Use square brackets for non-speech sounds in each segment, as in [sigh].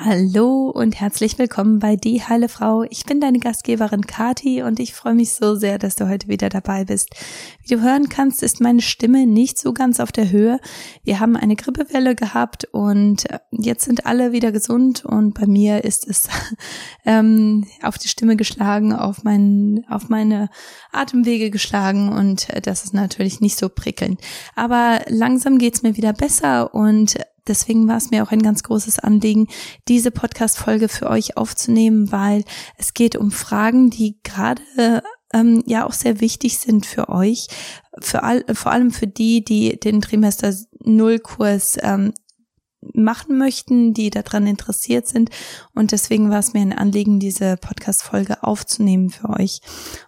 Hallo und herzlich willkommen bei Die Heile Frau. Ich bin deine Gastgeberin Kati und ich freue mich so sehr, dass du heute wieder dabei bist. Wie du hören kannst, ist meine Stimme nicht so ganz auf der Höhe. Wir haben eine Grippewelle gehabt und jetzt sind alle wieder gesund und bei mir ist es [laughs] ähm, auf die Stimme geschlagen, auf, mein, auf meine Atemwege geschlagen und das ist natürlich nicht so prickelnd. Aber langsam geht's mir wieder besser und Deswegen war es mir auch ein ganz großes Anliegen, diese Podcast-Folge für euch aufzunehmen, weil es geht um Fragen, die gerade ähm, ja auch sehr wichtig sind für euch, für all, vor allem für die, die den Trimester Null Kurs ähm, machen möchten, die daran interessiert sind. Und deswegen war es mir ein Anliegen, diese Podcast-Folge aufzunehmen für euch.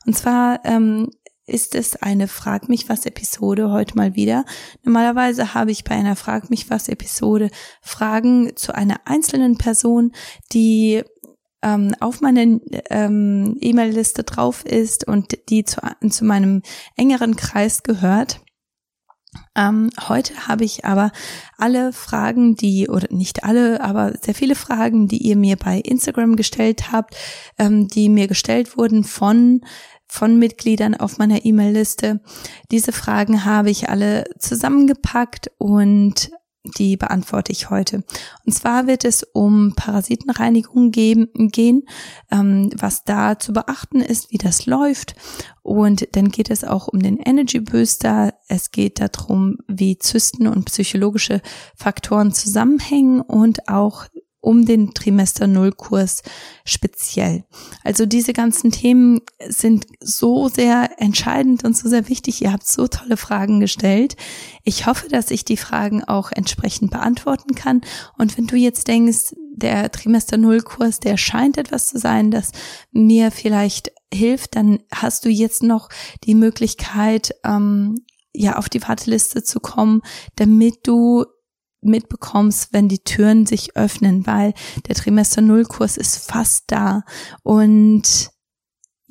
Und zwar ähm, ist es eine Frag mich was Episode heute mal wieder. Normalerweise habe ich bei einer Frag mich was Episode Fragen zu einer einzelnen Person, die ähm, auf meiner ähm, E-Mail-Liste drauf ist und die zu, zu meinem engeren Kreis gehört. Ähm, heute habe ich aber alle Fragen, die, oder nicht alle, aber sehr viele Fragen, die ihr mir bei Instagram gestellt habt, ähm, die mir gestellt wurden von von Mitgliedern auf meiner E-Mail-Liste. Diese Fragen habe ich alle zusammengepackt und die beantworte ich heute. Und zwar wird es um Parasitenreinigung geben, gehen, ähm, was da zu beachten ist, wie das läuft. Und dann geht es auch um den Energy Booster. Es geht darum, wie Zysten und psychologische Faktoren zusammenhängen und auch um den Trimester Null Kurs speziell. Also diese ganzen Themen sind so sehr entscheidend und so sehr wichtig. Ihr habt so tolle Fragen gestellt. Ich hoffe, dass ich die Fragen auch entsprechend beantworten kann. Und wenn du jetzt denkst, der Trimester Null Kurs, der scheint etwas zu sein, das mir vielleicht hilft, dann hast du jetzt noch die Möglichkeit, ähm, ja, auf die Warteliste zu kommen, damit du mitbekommst, wenn die Türen sich öffnen, weil der Trimester Null Kurs ist fast da und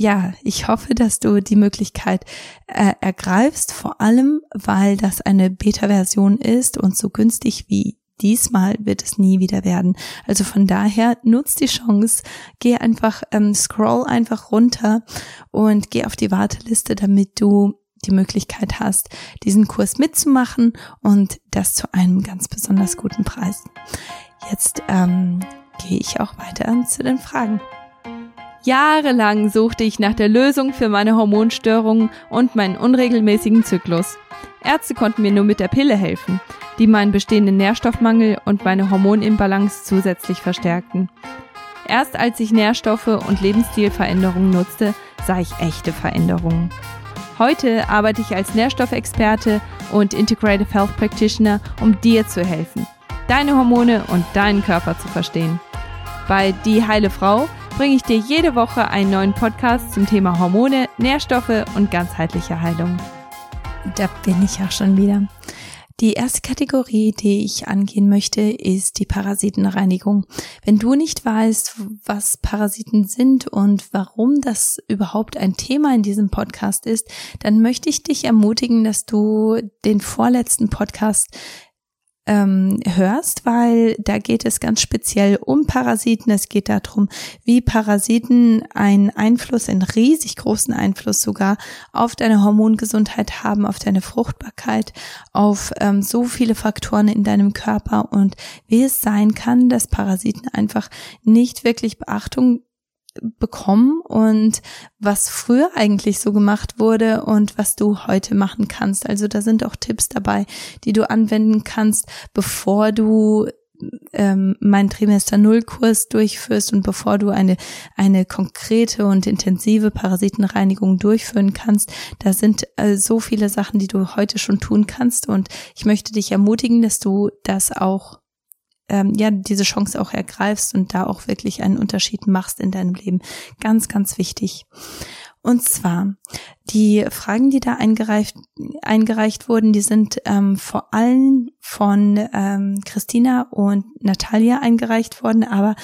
ja, ich hoffe, dass du die Möglichkeit äh, ergreifst, vor allem, weil das eine Beta-Version ist und so günstig wie diesmal wird es nie wieder werden. Also von daher nutz die Chance, geh einfach, ähm, scroll einfach runter und geh auf die Warteliste, damit du die Möglichkeit hast, diesen Kurs mitzumachen und das zu einem ganz besonders guten Preis. Jetzt ähm, gehe ich auch weiter zu den Fragen. Jahrelang suchte ich nach der Lösung für meine Hormonstörungen und meinen unregelmäßigen Zyklus. Ärzte konnten mir nur mit der Pille helfen, die meinen bestehenden Nährstoffmangel und meine Hormonimbalance zusätzlich verstärkten. Erst als ich Nährstoffe und Lebensstilveränderungen nutzte, sah ich echte Veränderungen. Heute arbeite ich als Nährstoffexperte und Integrative Health Practitioner, um dir zu helfen, deine Hormone und deinen Körper zu verstehen. Bei Die Heile Frau bringe ich dir jede Woche einen neuen Podcast zum Thema Hormone, Nährstoffe und ganzheitliche Heilung. Da bin ich auch schon wieder. Die erste Kategorie, die ich angehen möchte, ist die Parasitenreinigung. Wenn du nicht weißt, was Parasiten sind und warum das überhaupt ein Thema in diesem Podcast ist, dann möchte ich dich ermutigen, dass du den vorletzten Podcast ähm, hörst, weil da geht es ganz speziell um Parasiten. Es geht darum, wie Parasiten einen Einfluss, einen riesig großen Einfluss sogar auf deine Hormongesundheit haben, auf deine Fruchtbarkeit, auf ähm, so viele Faktoren in deinem Körper und wie es sein kann, dass Parasiten einfach nicht wirklich Beachtung bekommen und was früher eigentlich so gemacht wurde und was du heute machen kannst. Also da sind auch Tipps dabei, die du anwenden kannst, bevor du ähm, meinen Trimester Null Kurs durchführst und bevor du eine eine konkrete und intensive Parasitenreinigung durchführen kannst, da sind äh, so viele Sachen, die du heute schon tun kannst und ich möchte dich ermutigen, dass du das auch ähm, ja diese Chance auch ergreifst und da auch wirklich einen Unterschied machst in deinem Leben. Ganz, ganz wichtig. Und zwar, die Fragen, die da eingereicht, eingereicht wurden, die sind ähm, vor allem von ähm, Christina und Natalia eingereicht worden, aber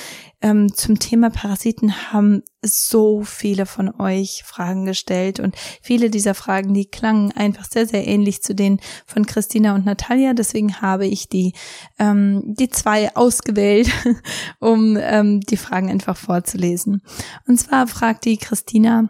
ähm, zum Thema Parasiten haben so viele von euch Fragen gestellt und viele dieser Fragen, die klangen einfach sehr, sehr ähnlich zu denen von Christina und Natalia. Deswegen habe ich die, ähm, die zwei ausgewählt, [laughs] um ähm, die Fragen einfach vorzulesen. Und zwar fragt die Christina,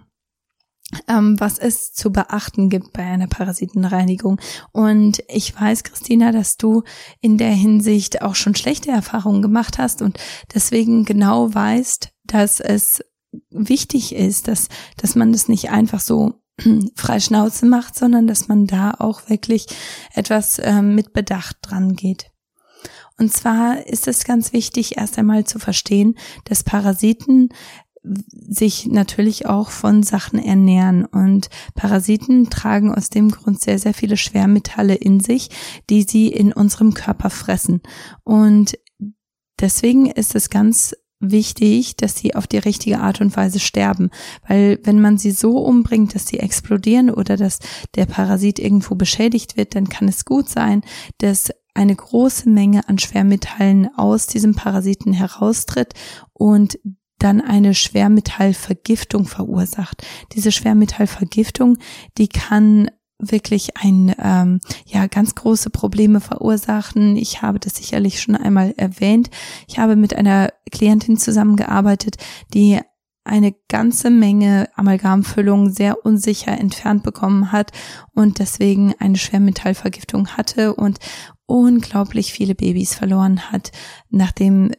ähm, was es zu beachten gibt bei einer Parasitenreinigung. Und ich weiß, Christina, dass du in der Hinsicht auch schon schlechte Erfahrungen gemacht hast und deswegen genau weißt, dass es wichtig ist, dass, dass man das nicht einfach so [clears throat] frei Schnauze macht, sondern dass man da auch wirklich etwas ähm, mit Bedacht dran geht. Und zwar ist es ganz wichtig, erst einmal zu verstehen, dass Parasiten sich natürlich auch von Sachen ernähren. Und Parasiten tragen aus dem Grund sehr, sehr viele Schwermetalle in sich, die sie in unserem Körper fressen. Und deswegen ist es ganz wichtig, dass sie auf die richtige Art und Weise sterben. Weil wenn man sie so umbringt, dass sie explodieren oder dass der Parasit irgendwo beschädigt wird, dann kann es gut sein, dass eine große Menge an Schwermetallen aus diesem Parasiten heraustritt und dann eine Schwermetallvergiftung verursacht. Diese Schwermetallvergiftung, die kann wirklich ein ähm, ja ganz große Probleme verursachen. Ich habe das sicherlich schon einmal erwähnt. Ich habe mit einer Klientin zusammengearbeitet, die eine ganze Menge Amalgamfüllung sehr unsicher entfernt bekommen hat und deswegen eine Schwermetallvergiftung hatte und unglaublich viele Babys verloren hat, nachdem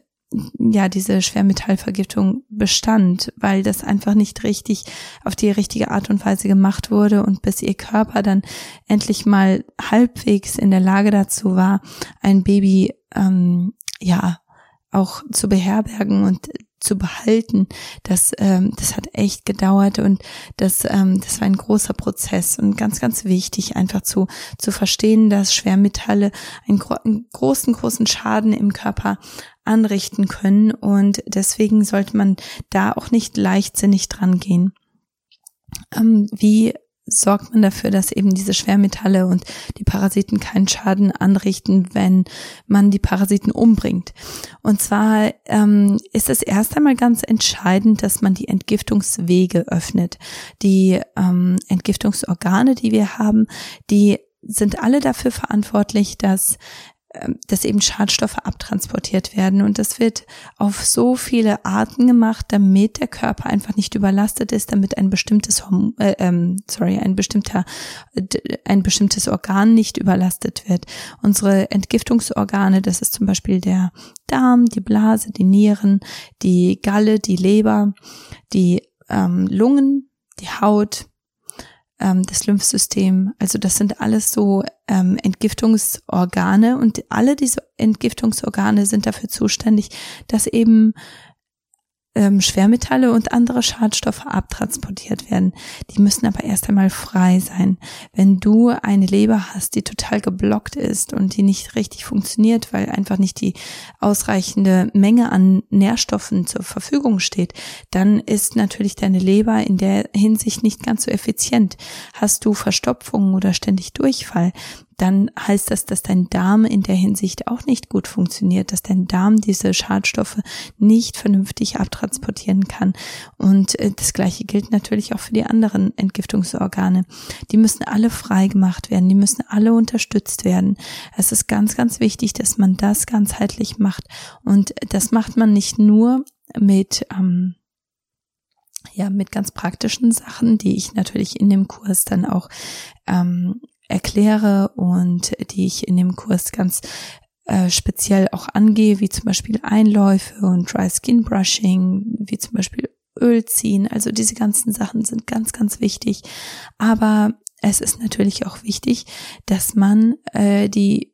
ja diese Schwermetallvergiftung bestand, weil das einfach nicht richtig auf die richtige Art und Weise gemacht wurde und bis ihr Körper dann endlich mal halbwegs in der Lage dazu war, ein Baby ähm, ja auch zu beherbergen und zu behalten, das, ähm, das hat echt gedauert und das, ähm, das war ein großer Prozess und ganz, ganz wichtig, einfach zu, zu verstehen, dass Schwermetalle einen, gro einen großen, großen Schaden im Körper anrichten können und deswegen sollte man da auch nicht leichtsinnig dran gehen. Ähm, wie sorgt man dafür, dass eben diese Schwermetalle und die Parasiten keinen Schaden anrichten, wenn man die Parasiten umbringt. Und zwar ähm, ist es erst einmal ganz entscheidend, dass man die Entgiftungswege öffnet. Die ähm, Entgiftungsorgane, die wir haben, die sind alle dafür verantwortlich, dass dass eben Schadstoffe abtransportiert werden. Und das wird auf so viele Arten gemacht, damit der Körper einfach nicht überlastet ist, damit ein bestimmtes, äh, ähm, sorry, ein bestimmter, ein bestimmtes Organ nicht überlastet wird. Unsere Entgiftungsorgane, das ist zum Beispiel der Darm, die Blase, die Nieren, die Galle, die Leber, die ähm, Lungen, die Haut, ähm, das Lymphsystem. Also das sind alles so ähm, Entgiftungsorgane und alle diese Entgiftungsorgane sind dafür zuständig, dass eben ähm, Schwermetalle und andere Schadstoffe abtransportiert werden. Die müssen aber erst einmal frei sein. Wenn du eine Leber hast, die total geblockt ist und die nicht richtig funktioniert, weil einfach nicht die ausreichende Menge an Nährstoffen zur Verfügung steht, dann ist natürlich deine Leber in der Hinsicht nicht ganz so effizient. Hast du Verstopfungen oder ständig Durchfall, dann heißt das, dass dein Darm in der Hinsicht auch nicht gut funktioniert, dass dein Darm diese Schadstoffe nicht vernünftig abtransportieren kann. Und äh, das Gleiche gilt natürlich auch für die anderen Entgiftungsorgane. Die müssen alle frei gemacht werden, die müssen alle unterstützt werden. Es ist ganz, ganz wichtig, dass man das ganzheitlich macht. Und das macht man nicht nur mit, ähm, ja, mit ganz praktischen Sachen, die ich natürlich in dem Kurs dann auch ähm, erkläre und die ich in dem Kurs ganz äh, speziell auch angehe, wie zum Beispiel Einläufe und Dry Skin Brushing, wie zum Beispiel Öl ziehen. Also diese ganzen Sachen sind ganz, ganz wichtig. Aber es ist natürlich auch wichtig, dass man äh, die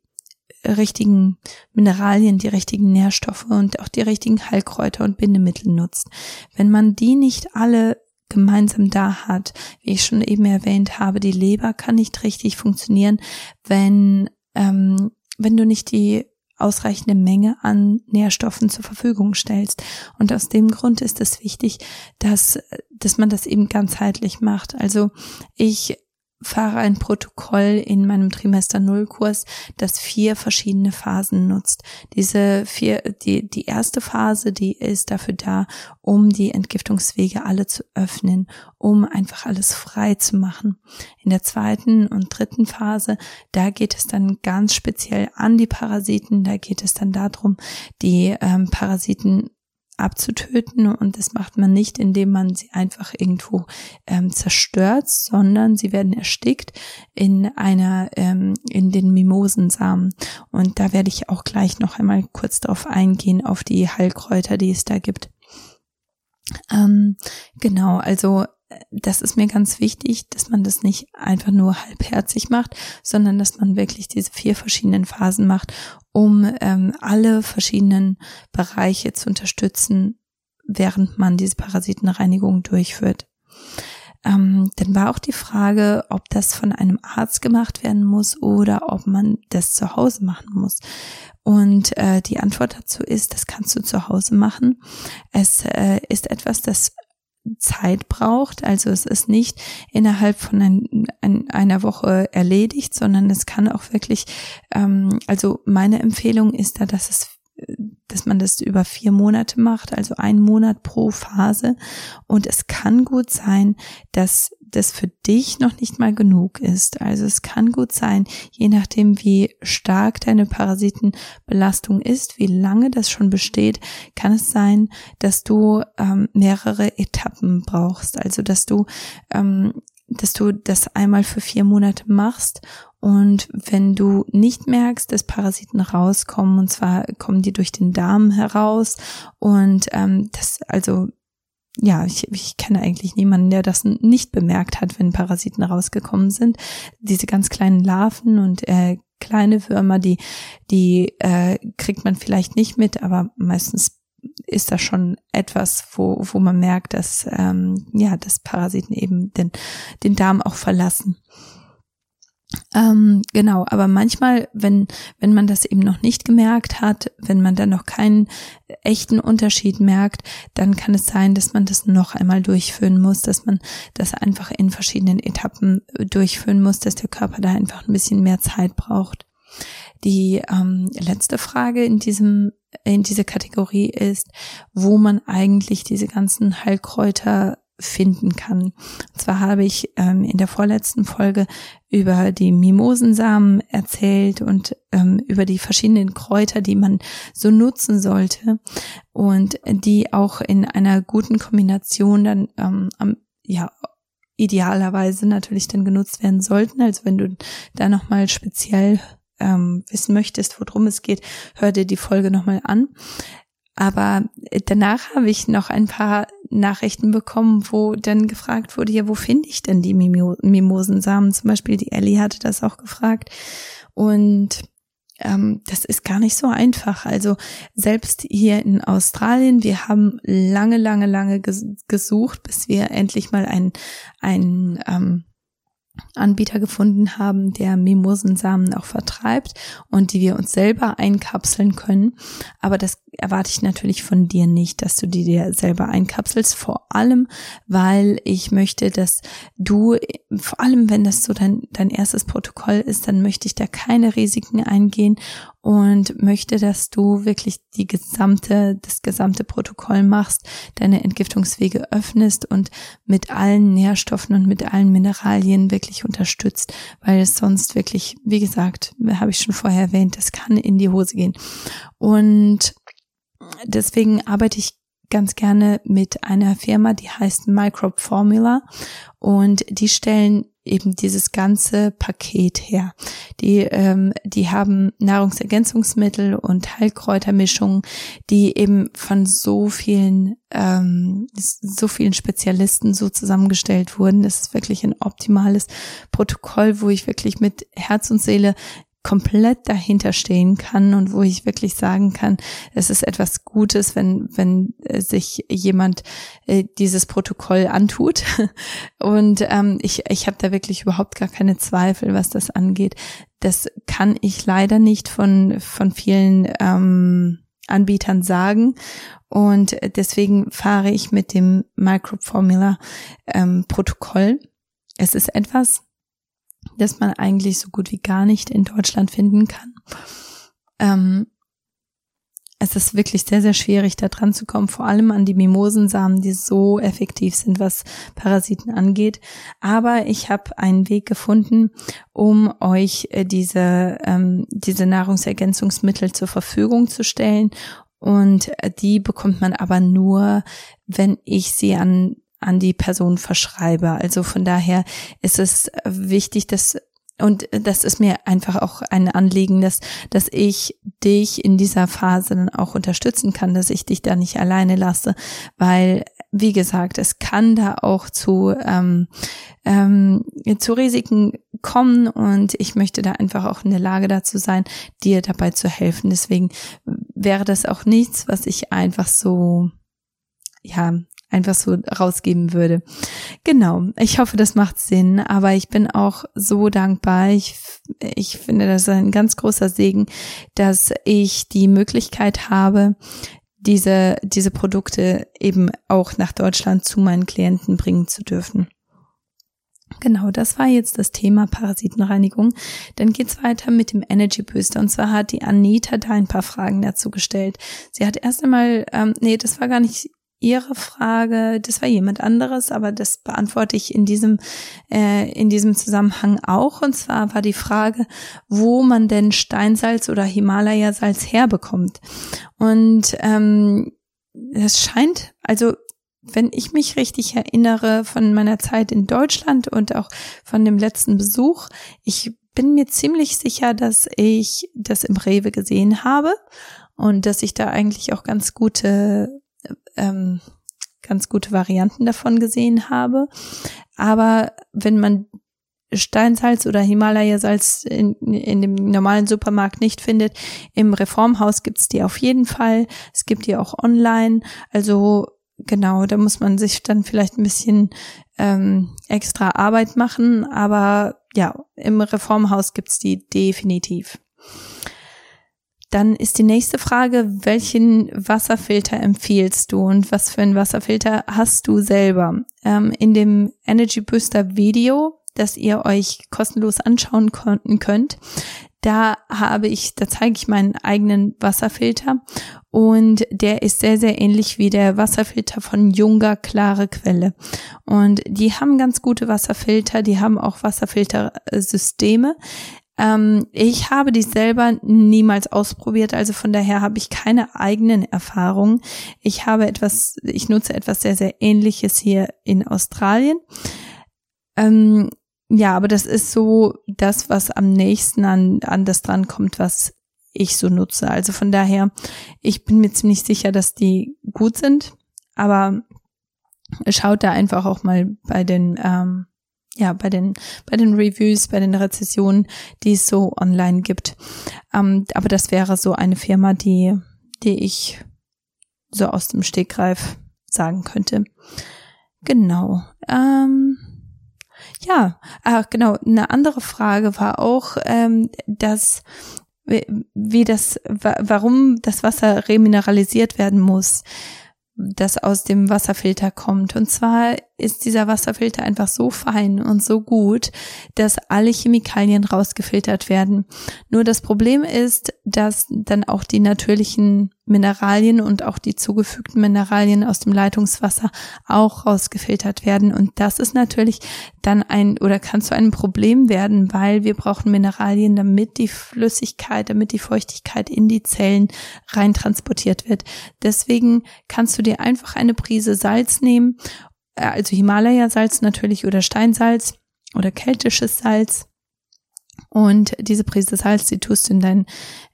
richtigen Mineralien, die richtigen Nährstoffe und auch die richtigen Heilkräuter und Bindemittel nutzt. Wenn man die nicht alle gemeinsam da hat. Wie ich schon eben erwähnt habe, die Leber kann nicht richtig funktionieren, wenn, ähm, wenn du nicht die ausreichende Menge an Nährstoffen zur Verfügung stellst. Und aus dem Grund ist es wichtig, dass, dass man das eben ganzheitlich macht. Also ich fahre ein Protokoll in meinem Trimester Null Kurs, das vier verschiedene Phasen nutzt. Diese vier, die, die erste Phase, die ist dafür da, um die Entgiftungswege alle zu öffnen, um einfach alles frei zu machen. In der zweiten und dritten Phase, da geht es dann ganz speziell an die Parasiten, da geht es dann darum, die ähm, Parasiten abzutöten und das macht man nicht, indem man sie einfach irgendwo ähm, zerstört, sondern sie werden erstickt in einer ähm, in den Mimosensamen und da werde ich auch gleich noch einmal kurz darauf eingehen auf die Heilkräuter, die es da gibt. Ähm, genau, also das ist mir ganz wichtig, dass man das nicht einfach nur halbherzig macht, sondern dass man wirklich diese vier verschiedenen Phasen macht, um ähm, alle verschiedenen Bereiche zu unterstützen, während man diese Parasitenreinigung durchführt. Ähm, dann war auch die Frage, ob das von einem Arzt gemacht werden muss oder ob man das zu Hause machen muss. Und äh, die Antwort dazu ist, das kannst du zu Hause machen. Es äh, ist etwas, das Zeit braucht. Also es ist nicht innerhalb von ein, ein, einer Woche erledigt, sondern es kann auch wirklich, ähm, also meine Empfehlung ist da, dass es dass man das über vier Monate macht, also ein Monat pro Phase. Und es kann gut sein, dass das für dich noch nicht mal genug ist. Also es kann gut sein, je nachdem, wie stark deine Parasitenbelastung ist, wie lange das schon besteht, kann es sein, dass du ähm, mehrere Etappen brauchst. Also dass du ähm, dass du das einmal für vier Monate machst und wenn du nicht merkst, dass Parasiten rauskommen, und zwar kommen die durch den Darm heraus und ähm, das also ja, ich, ich kenne eigentlich niemanden, der das nicht bemerkt hat, wenn Parasiten rausgekommen sind. Diese ganz kleinen Larven und äh, kleine Würmer, die, die äh, kriegt man vielleicht nicht mit, aber meistens ist das schon etwas, wo, wo man merkt, dass ähm, ja, dass Parasiten eben den, den Darm auch verlassen. Ähm, genau, aber manchmal, wenn, wenn man das eben noch nicht gemerkt hat, wenn man dann noch keinen echten Unterschied merkt, dann kann es sein, dass man das noch einmal durchführen muss, dass man das einfach in verschiedenen Etappen durchführen muss, dass der Körper da einfach ein bisschen mehr Zeit braucht. Die ähm, letzte Frage in diesem in dieser Kategorie ist, wo man eigentlich diese ganzen Heilkräuter finden kann. Und zwar habe ich ähm, in der vorletzten Folge über die Mimosensamen erzählt und ähm, über die verschiedenen Kräuter, die man so nutzen sollte und die auch in einer guten Kombination dann ähm, am, ja idealerweise natürlich dann genutzt werden sollten. Also wenn du da nochmal speziell ähm, wissen möchtest, worum es geht, hör dir die Folge nochmal an. Aber danach habe ich noch ein paar Nachrichten bekommen, wo dann gefragt wurde, ja, wo finde ich denn die Mimosensamen? Zum Beispiel die Ellie hatte das auch gefragt. Und ähm, das ist gar nicht so einfach. Also selbst hier in Australien, wir haben lange, lange, lange gesucht, bis wir endlich mal ein, ein ähm, Anbieter gefunden haben, der Mimosensamen auch vertreibt und die wir uns selber einkapseln können. Aber das erwarte ich natürlich von dir nicht, dass du die dir selber einkapselst. Vor allem, weil ich möchte, dass du, vor allem wenn das so dein, dein erstes Protokoll ist, dann möchte ich da keine Risiken eingehen und möchte, dass du wirklich die gesamte, das gesamte Protokoll machst, deine Entgiftungswege öffnest und mit allen Nährstoffen und mit allen Mineralien wirklich unterstützt, weil es sonst wirklich, wie gesagt, habe ich schon vorher erwähnt, das kann in die Hose gehen. Und deswegen arbeite ich ganz gerne mit einer Firma, die heißt Microbe Formula und die stellen eben dieses ganze Paket her. Die, ähm, die haben Nahrungsergänzungsmittel und Heilkräutermischungen, die eben von so vielen, ähm, so vielen Spezialisten so zusammengestellt wurden. Das ist wirklich ein optimales Protokoll, wo ich wirklich mit Herz und Seele komplett dahinter stehen kann und wo ich wirklich sagen kann, es ist etwas Gutes, wenn, wenn äh, sich jemand äh, dieses Protokoll antut. [laughs] Und ähm, ich, ich habe da wirklich überhaupt gar keine Zweifel, was das angeht. Das kann ich leider nicht von, von vielen ähm, Anbietern sagen. Und deswegen fahre ich mit dem Microformula ähm, Protokoll. Es ist etwas, das man eigentlich so gut wie gar nicht in Deutschland finden kann. Ähm, es ist wirklich sehr, sehr schwierig, da dran zu kommen, vor allem an die Mimosensamen, die so effektiv sind, was Parasiten angeht. Aber ich habe einen Weg gefunden, um euch äh, diese, ähm, diese Nahrungsergänzungsmittel zur Verfügung zu stellen. Und äh, die bekommt man aber nur, wenn ich sie an an die Person verschreibe. Also von daher ist es wichtig, dass und das ist mir einfach auch ein Anliegen, dass, dass ich dich in dieser Phase dann auch unterstützen kann, dass ich dich da nicht alleine lasse, weil, wie gesagt, es kann da auch zu, ähm, ähm, zu Risiken kommen und ich möchte da einfach auch in der Lage dazu sein, dir dabei zu helfen. Deswegen wäre das auch nichts, was ich einfach so, ja, einfach so rausgeben würde. Genau, ich hoffe, das macht Sinn, aber ich bin auch so dankbar. Ich, ich finde das ein ganz großer Segen, dass ich die Möglichkeit habe, diese, diese Produkte eben auch nach Deutschland zu meinen Klienten bringen zu dürfen. Genau, das war jetzt das Thema Parasitenreinigung. Dann geht's weiter mit dem Energy Booster. Und zwar hat die Anita da ein paar Fragen dazu gestellt. Sie hat erst einmal, ähm, nee, das war gar nicht Ihre Frage, das war jemand anderes, aber das beantworte ich in diesem, äh, in diesem Zusammenhang auch. Und zwar war die Frage, wo man denn Steinsalz oder Himalaya-Salz herbekommt. Und ähm, es scheint, also wenn ich mich richtig erinnere von meiner Zeit in Deutschland und auch von dem letzten Besuch, ich bin mir ziemlich sicher, dass ich das im Rewe gesehen habe und dass ich da eigentlich auch ganz gute ähm, ganz gute Varianten davon gesehen habe. Aber wenn man Steinsalz oder Himalaya-Salz in, in dem normalen Supermarkt nicht findet, im Reformhaus gibt's die auf jeden Fall. Es gibt die auch online. Also genau, da muss man sich dann vielleicht ein bisschen ähm, extra Arbeit machen. Aber ja, im Reformhaus gibt's die definitiv. Dann ist die nächste Frage, welchen Wasserfilter empfiehlst du und was für einen Wasserfilter hast du selber? Ähm, in dem Energy Booster Video, das ihr euch kostenlos anschauen könnt, da habe ich, da zeige ich meinen eigenen Wasserfilter und der ist sehr, sehr ähnlich wie der Wasserfilter von Junger Klare Quelle. Und die haben ganz gute Wasserfilter, die haben auch Wasserfiltersysteme. Ähm, ich habe die selber niemals ausprobiert, also von daher habe ich keine eigenen Erfahrungen. Ich habe etwas, ich nutze etwas sehr, sehr ähnliches hier in Australien. Ähm, ja, aber das ist so das, was am nächsten an, an das dran kommt, was ich so nutze. Also von daher, ich bin mir ziemlich sicher, dass die gut sind, aber schaut da einfach auch mal bei den ähm, ja, bei den, bei den Reviews, bei den Rezessionen, die es so online gibt. Ähm, aber das wäre so eine Firma, die, die ich so aus dem Stegreif sagen könnte. Genau. Ähm, ja, ach, genau. Eine andere Frage war auch, ähm, dass wie das, warum das Wasser remineralisiert werden muss das aus dem Wasserfilter kommt. Und zwar ist dieser Wasserfilter einfach so fein und so gut, dass alle Chemikalien rausgefiltert werden. Nur das Problem ist, dass dann auch die natürlichen Mineralien und auch die zugefügten Mineralien aus dem Leitungswasser auch rausgefiltert werden. Und das ist natürlich dann ein oder kann zu einem Problem werden, weil wir brauchen Mineralien, damit die Flüssigkeit, damit die Feuchtigkeit in die Zellen rein transportiert wird. Deswegen kannst du dir einfach eine Prise Salz nehmen äh, also Himalaya-Salz natürlich oder Steinsalz oder keltisches Salz. Und diese Prise Salz, die tust du in dein,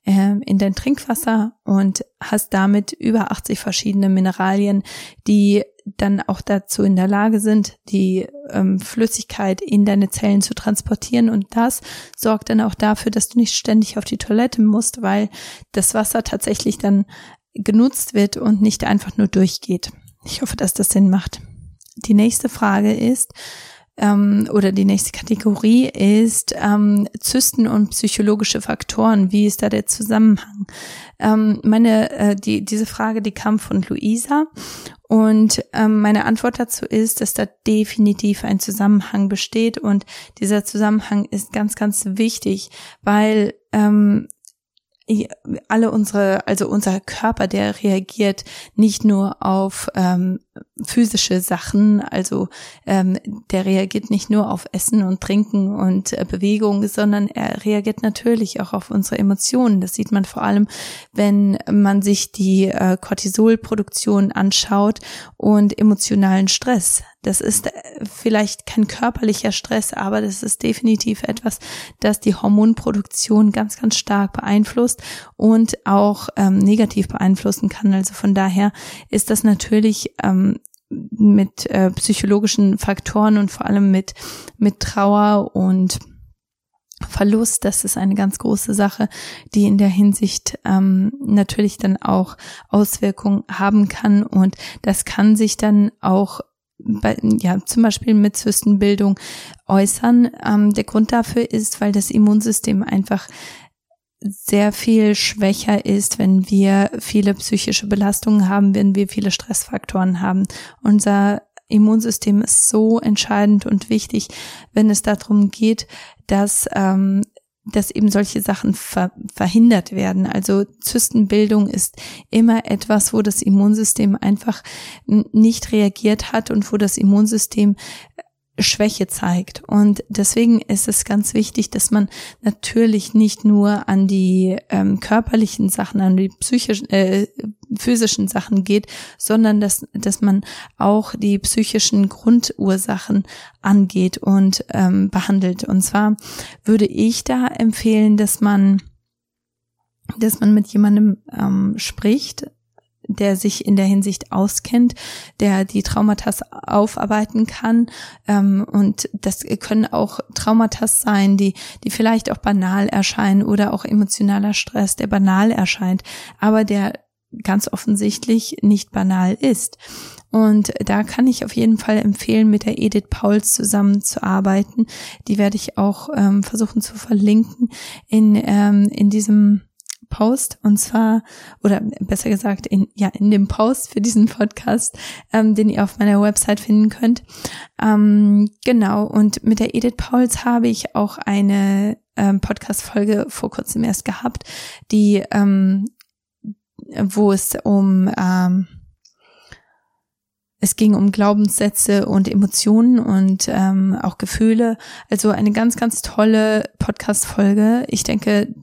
äh, in dein Trinkwasser und hast damit über 80 verschiedene Mineralien, die dann auch dazu in der Lage sind, die ähm, Flüssigkeit in deine Zellen zu transportieren. Und das sorgt dann auch dafür, dass du nicht ständig auf die Toilette musst, weil das Wasser tatsächlich dann genutzt wird und nicht einfach nur durchgeht. Ich hoffe, dass das Sinn macht. Die nächste Frage ist, ähm, oder die nächste Kategorie ist ähm, Zysten und psychologische Faktoren. Wie ist da der Zusammenhang? Ähm, meine, äh, die, diese Frage, die kam von Luisa und ähm, meine Antwort dazu ist, dass da definitiv ein Zusammenhang besteht und dieser Zusammenhang ist ganz, ganz wichtig, weil ähm, alle unsere, also unser Körper, der reagiert nicht nur auf ähm, physische Sachen, also ähm, der reagiert nicht nur auf Essen und Trinken und äh, Bewegung, sondern er reagiert natürlich auch auf unsere Emotionen. Das sieht man vor allem, wenn man sich die äh, Cortisolproduktion anschaut und emotionalen Stress. Das ist äh, vielleicht kein körperlicher Stress, aber das ist definitiv etwas, das die Hormonproduktion ganz, ganz stark beeinflusst und auch ähm, negativ beeinflussen kann. Also von daher ist das natürlich ähm, mit äh, psychologischen Faktoren und vor allem mit, mit Trauer und Verlust, das ist eine ganz große Sache, die in der Hinsicht ähm, natürlich dann auch Auswirkungen haben kann und das kann sich dann auch bei, ja, zum Beispiel mit Zystenbildung äußern. Ähm, der Grund dafür ist, weil das Immunsystem einfach sehr viel schwächer ist, wenn wir viele psychische Belastungen haben, wenn wir viele Stressfaktoren haben. Unser Immunsystem ist so entscheidend und wichtig, wenn es darum geht, dass ähm, dass eben solche Sachen ver verhindert werden. Also Zystenbildung ist immer etwas, wo das Immunsystem einfach nicht reagiert hat und wo das Immunsystem Schwäche zeigt. Und deswegen ist es ganz wichtig, dass man natürlich nicht nur an die ähm, körperlichen Sachen, an die psychischen, äh, physischen Sachen geht, sondern dass, dass man auch die psychischen Grundursachen angeht und ähm, behandelt. Und zwar würde ich da empfehlen, dass man dass man mit jemandem ähm, spricht, der sich in der Hinsicht auskennt, der die Traumata aufarbeiten kann. Ähm, und das können auch Traumata sein, die, die vielleicht auch banal erscheinen oder auch emotionaler Stress, der banal erscheint, aber der ganz offensichtlich nicht banal ist. Und da kann ich auf jeden Fall empfehlen, mit der Edith Pauls zusammenzuarbeiten. Die werde ich auch ähm, versuchen zu verlinken in, ähm, in diesem Post und zwar oder besser gesagt in ja in dem Post für diesen Podcast, ähm, den ihr auf meiner Website finden könnt. Ähm, genau und mit der Edith Pauls habe ich auch eine ähm, Podcast-Folge vor kurzem erst gehabt, die ähm, wo es um ähm, es ging um Glaubenssätze und Emotionen und ähm, auch Gefühle. Also eine ganz, ganz tolle Podcast-Folge. Ich denke,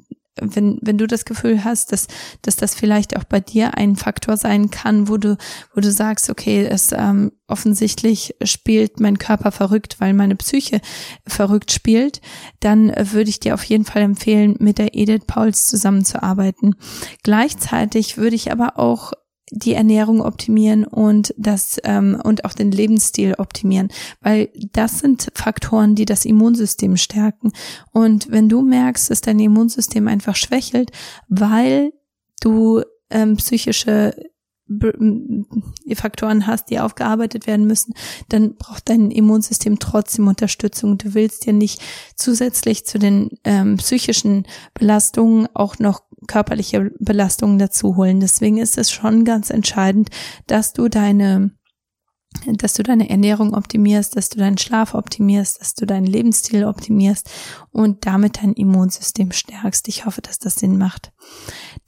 wenn, wenn du das Gefühl hast, dass, dass das vielleicht auch bei dir ein Faktor sein kann, wo du, wo du sagst, okay, es ähm, offensichtlich spielt mein Körper verrückt, weil meine Psyche verrückt spielt, dann würde ich dir auf jeden Fall empfehlen, mit der Edith Pauls zusammenzuarbeiten. Gleichzeitig würde ich aber auch die Ernährung optimieren und das ähm, und auch den Lebensstil optimieren, weil das sind Faktoren, die das Immunsystem stärken. Und wenn du merkst, dass dein Immunsystem einfach schwächelt, weil du ähm, psychische Faktoren hast, die aufgearbeitet werden müssen, dann braucht dein Immunsystem trotzdem Unterstützung. Du willst dir nicht zusätzlich zu den ähm, psychischen Belastungen auch noch körperliche Belastungen dazu holen. Deswegen ist es schon ganz entscheidend, dass du deine dass du deine Ernährung optimierst, dass du deinen Schlaf optimierst, dass du deinen Lebensstil optimierst und damit dein Immunsystem stärkst. Ich hoffe, dass das Sinn macht.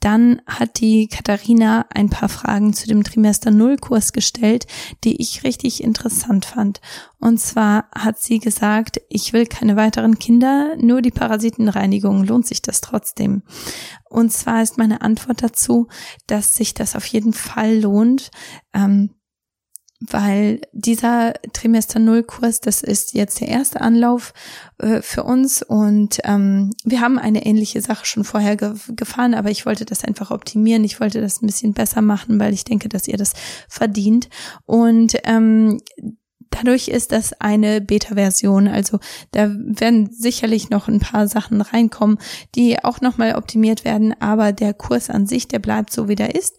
Dann hat die Katharina ein paar Fragen zu dem Trimester Null Kurs gestellt, die ich richtig interessant fand. Und zwar hat sie gesagt, ich will keine weiteren Kinder, nur die Parasitenreinigung. Lohnt sich das trotzdem? Und zwar ist meine Antwort dazu, dass sich das auf jeden Fall lohnt. Ähm, weil dieser Trimester Null Kurs, das ist jetzt der erste Anlauf äh, für uns und ähm, wir haben eine ähnliche Sache schon vorher ge gefahren, aber ich wollte das einfach optimieren, ich wollte das ein bisschen besser machen, weil ich denke, dass ihr das verdient. Und ähm, Dadurch ist das eine Beta-Version, also da werden sicherlich noch ein paar Sachen reinkommen, die auch nochmal optimiert werden, aber der Kurs an sich, der bleibt so, wie der ist.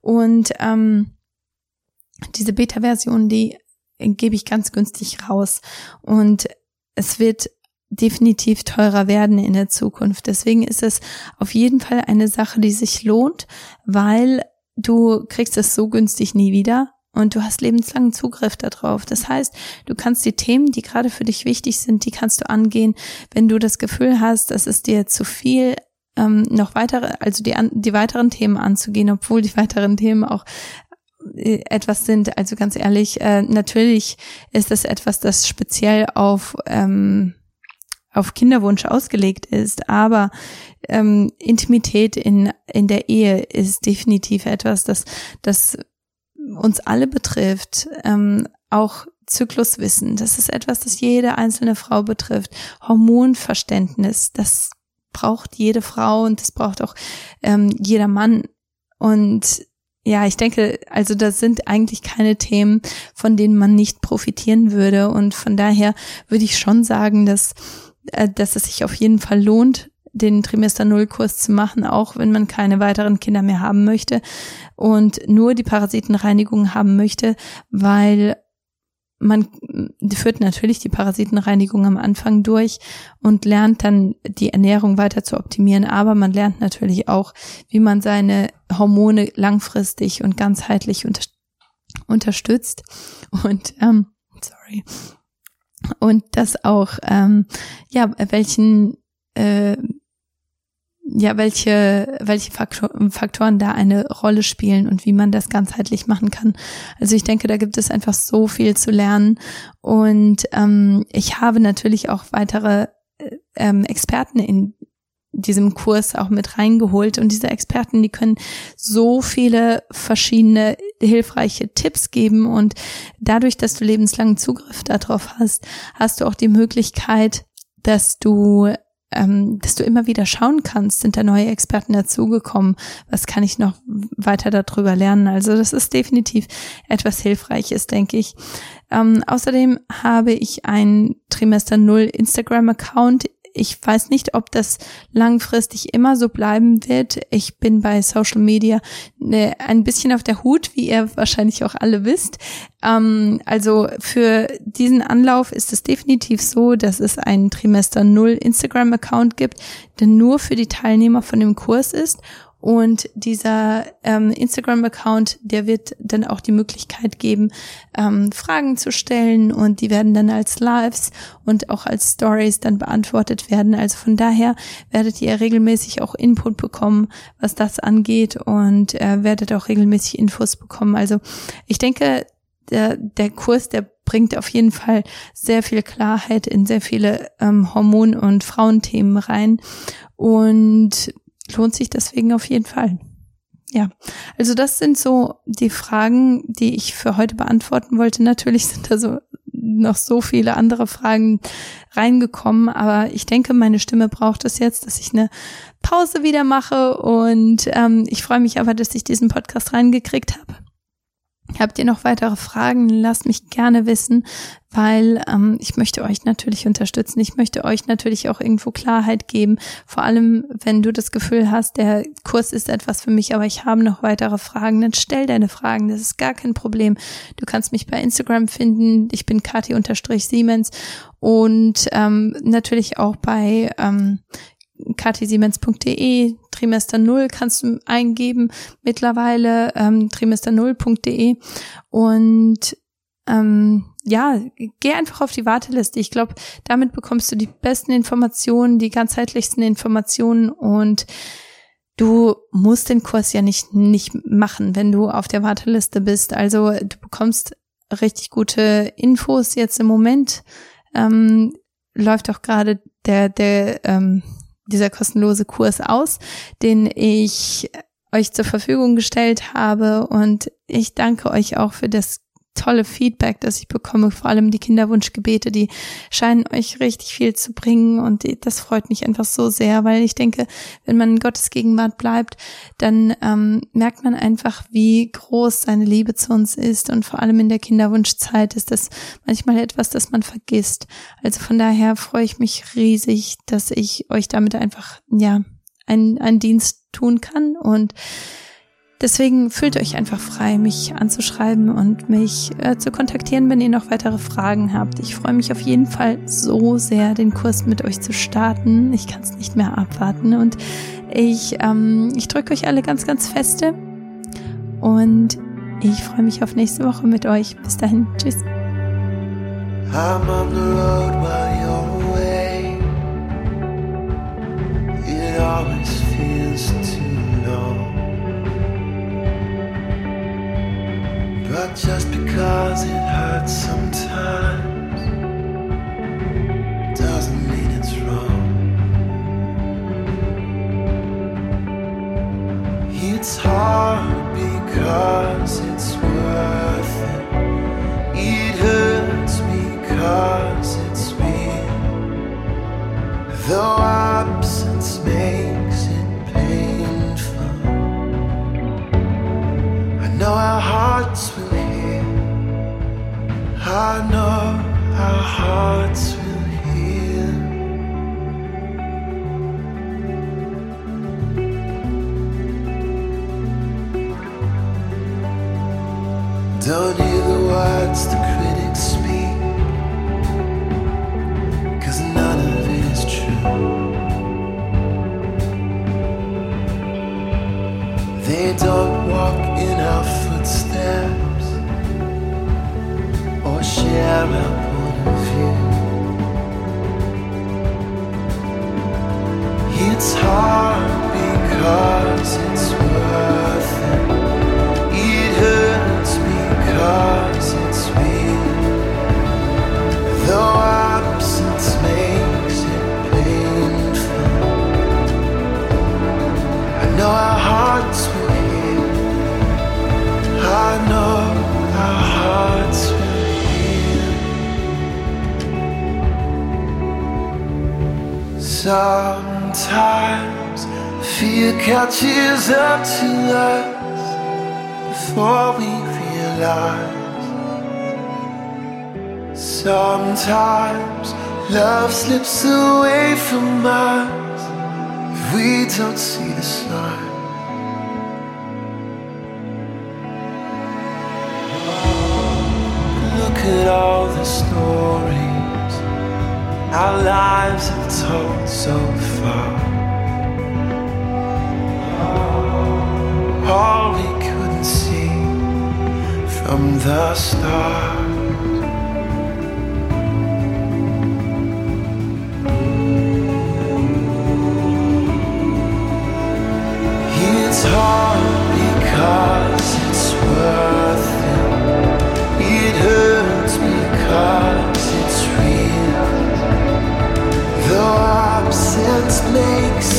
Und ähm, diese Beta-Version, die gebe ich ganz günstig raus. Und es wird definitiv teurer werden in der Zukunft. Deswegen ist es auf jeden Fall eine Sache, die sich lohnt, weil du kriegst es so günstig nie wieder und du hast lebenslangen Zugriff darauf. Das heißt, du kannst die Themen, die gerade für dich wichtig sind, die kannst du angehen, wenn du das Gefühl hast, dass es dir zu viel ähm, noch weitere, also die, die weiteren Themen anzugehen, obwohl die [laughs] weiteren Themen auch etwas sind. Also ganz ehrlich, äh, natürlich ist das etwas, das speziell auf ähm, auf Kinderwunsch ausgelegt ist, aber ähm, Intimität in in der Ehe ist definitiv etwas, das das uns alle betrifft. Ähm, auch Zykluswissen, das ist etwas, das jede einzelne Frau betrifft. Hormonverständnis, das braucht jede Frau und das braucht auch ähm, jeder Mann. Und ja, ich denke, also das sind eigentlich keine Themen, von denen man nicht profitieren würde. Und von daher würde ich schon sagen, dass, äh, dass es sich auf jeden Fall lohnt, den Trimester Null Kurs zu machen, auch wenn man keine weiteren Kinder mehr haben möchte und nur die Parasitenreinigung haben möchte, weil man führt natürlich die Parasitenreinigung am Anfang durch und lernt dann die Ernährung weiter zu optimieren, aber man lernt natürlich auch, wie man seine Hormone langfristig und ganzheitlich unter unterstützt. Und ähm, sorry. Und das auch ähm, ja welchen äh, ja, welche, welche Faktoren da eine Rolle spielen und wie man das ganzheitlich machen kann. Also ich denke, da gibt es einfach so viel zu lernen. Und ähm, ich habe natürlich auch weitere äh, ähm, Experten in diesem Kurs auch mit reingeholt. Und diese Experten, die können so viele verschiedene hilfreiche Tipps geben. Und dadurch, dass du lebenslangen Zugriff darauf hast, hast du auch die Möglichkeit, dass du ähm, dass du immer wieder schauen kannst, sind da neue Experten dazugekommen, was kann ich noch weiter darüber lernen. Also das ist definitiv etwas Hilfreiches, denke ich. Ähm, außerdem habe ich ein Trimester Null Instagram-Account ich weiß nicht, ob das langfristig immer so bleiben wird. Ich bin bei Social Media ne, ein bisschen auf der Hut, wie ihr wahrscheinlich auch alle wisst. Ähm, also für diesen Anlauf ist es definitiv so, dass es einen Trimester Null Instagram-Account gibt, der nur für die Teilnehmer von dem Kurs ist und dieser ähm, Instagram-Account, der wird dann auch die Möglichkeit geben, ähm, Fragen zu stellen und die werden dann als Lives und auch als Stories dann beantwortet werden. Also von daher werdet ihr regelmäßig auch Input bekommen, was das angeht und äh, werdet auch regelmäßig Infos bekommen. Also ich denke, der, der Kurs, der bringt auf jeden Fall sehr viel Klarheit in sehr viele ähm, Hormon- und Frauenthemen rein. Und lohnt sich deswegen auf jeden Fall. Ja, also das sind so die Fragen, die ich für heute beantworten wollte. Natürlich sind da so noch so viele andere Fragen reingekommen, aber ich denke, meine Stimme braucht es jetzt, dass ich eine Pause wieder mache und ähm, ich freue mich aber, dass ich diesen Podcast reingekriegt habe. Habt ihr noch weitere Fragen? Lasst mich gerne wissen, weil ähm, ich möchte euch natürlich unterstützen. Ich möchte euch natürlich auch irgendwo Klarheit geben. Vor allem, wenn du das Gefühl hast, der Kurs ist etwas für mich, aber ich habe noch weitere Fragen, dann stell deine Fragen. Das ist gar kein Problem. Du kannst mich bei Instagram finden. Ich bin Kati-Siemens und ähm, natürlich auch bei ähm, ktsiemens.de, Trimester Null kannst du eingeben mittlerweile, ähm, trimester0.de und ähm, ja, geh einfach auf die Warteliste. Ich glaube, damit bekommst du die besten Informationen, die ganzheitlichsten Informationen und du musst den Kurs ja nicht, nicht machen, wenn du auf der Warteliste bist. Also du bekommst richtig gute Infos jetzt im Moment. Ähm, läuft auch gerade der, der, ähm, dieser kostenlose Kurs aus, den ich euch zur Verfügung gestellt habe. Und ich danke euch auch für das tolle Feedback, das ich bekomme, vor allem die Kinderwunschgebete, die scheinen euch richtig viel zu bringen und das freut mich einfach so sehr, weil ich denke, wenn man in Gottes Gegenwart bleibt, dann ähm, merkt man einfach, wie groß seine Liebe zu uns ist und vor allem in der Kinderwunschzeit ist das manchmal etwas, das man vergisst. Also von daher freue ich mich riesig, dass ich euch damit einfach, ja, einen, einen Dienst tun kann und Deswegen fühlt euch einfach frei, mich anzuschreiben und mich äh, zu kontaktieren, wenn ihr noch weitere Fragen habt. Ich freue mich auf jeden Fall so sehr, den Kurs mit euch zu starten. Ich kann es nicht mehr abwarten und ich, ähm, ich drücke euch alle ganz, ganz feste und ich freue mich auf nächste Woche mit euch. Bis dahin, tschüss. I'm on the But just because it hurts sometimes doesn't mean it's wrong. It's hard because it's worth it. It hurts because it's real. Though absence makes hearts Sometimes fear catches up to us before we realize. Sometimes love slips away from us if we don't see the sign. Look at all the stories our lives have told so far. All we couldn't see from the start. It's hard makes